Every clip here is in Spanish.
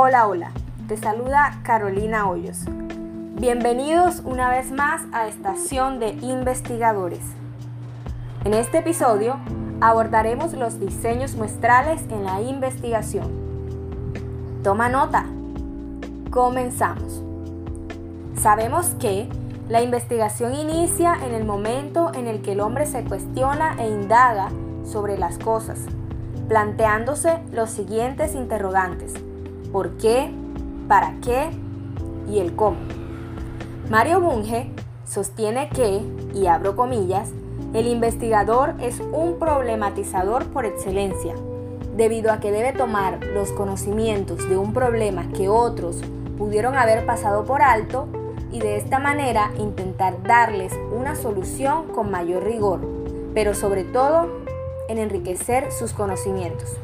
Hola, hola, te saluda Carolina Hoyos. Bienvenidos una vez más a Estación de Investigadores. En este episodio abordaremos los diseños muestrales en la investigación. Toma nota. Comenzamos. Sabemos que la investigación inicia en el momento en el que el hombre se cuestiona e indaga sobre las cosas, planteándose los siguientes interrogantes por qué, para qué y el cómo. Mario Bunge sostiene que, y abro comillas, el investigador es un problematizador por excelencia, debido a que debe tomar los conocimientos de un problema que otros pudieron haber pasado por alto y de esta manera intentar darles una solución con mayor rigor, pero sobre todo en enriquecer sus conocimientos.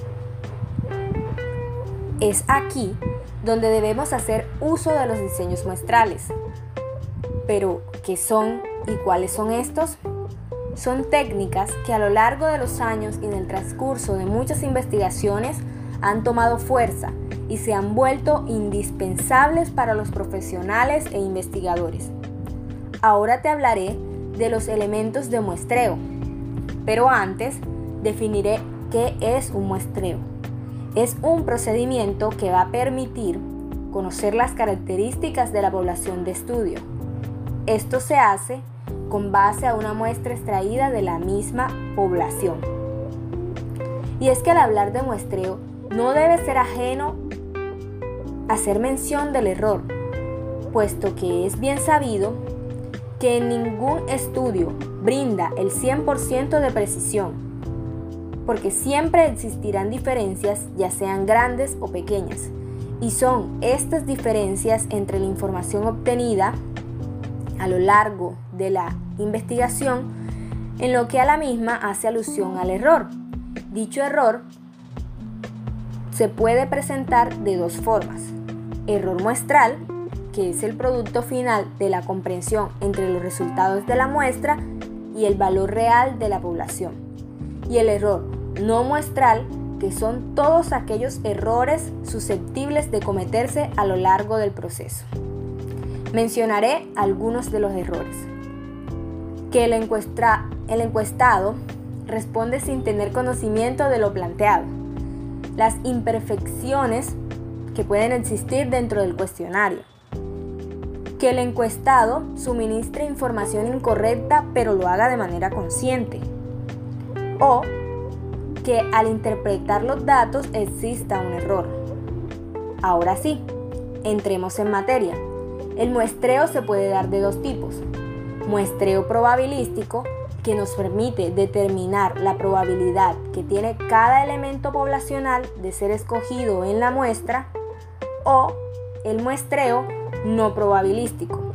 Es aquí donde debemos hacer uso de los diseños muestrales. Pero, ¿qué son y cuáles son estos? Son técnicas que a lo largo de los años y en el transcurso de muchas investigaciones han tomado fuerza y se han vuelto indispensables para los profesionales e investigadores. Ahora te hablaré de los elementos de muestreo, pero antes definiré qué es un muestreo. Es un procedimiento que va a permitir conocer las características de la población de estudio. Esto se hace con base a una muestra extraída de la misma población. Y es que al hablar de muestreo no debe ser ajeno hacer mención del error, puesto que es bien sabido que ningún estudio brinda el 100% de precisión porque siempre existirán diferencias, ya sean grandes o pequeñas, y son estas diferencias entre la información obtenida a lo largo de la investigación en lo que a la misma hace alusión al error. Dicho error se puede presentar de dos formas. Error muestral, que es el producto final de la comprensión entre los resultados de la muestra y el valor real de la población. Y el error no muestral, que son todos aquellos errores susceptibles de cometerse a lo largo del proceso. Mencionaré algunos de los errores. Que el, el encuestado responde sin tener conocimiento de lo planteado. Las imperfecciones que pueden existir dentro del cuestionario. Que el encuestado suministre información incorrecta pero lo haga de manera consciente. O que al interpretar los datos exista un error. Ahora sí, entremos en materia. El muestreo se puede dar de dos tipos. Muestreo probabilístico, que nos permite determinar la probabilidad que tiene cada elemento poblacional de ser escogido en la muestra, o el muestreo no probabilístico,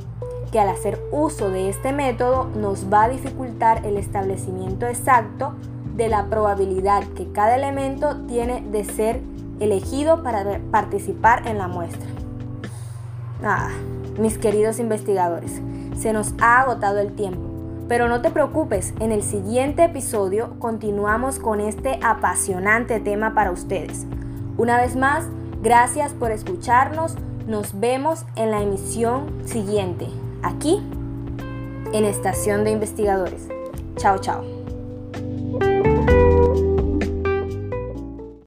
que al hacer uso de este método nos va a dificultar el establecimiento exacto de la probabilidad que cada elemento tiene de ser elegido para participar en la muestra. Ah, mis queridos investigadores, se nos ha agotado el tiempo, pero no te preocupes, en el siguiente episodio continuamos con este apasionante tema para ustedes. Una vez más, gracias por escucharnos, nos vemos en la emisión siguiente, aquí en Estación de Investigadores. Chao, chao.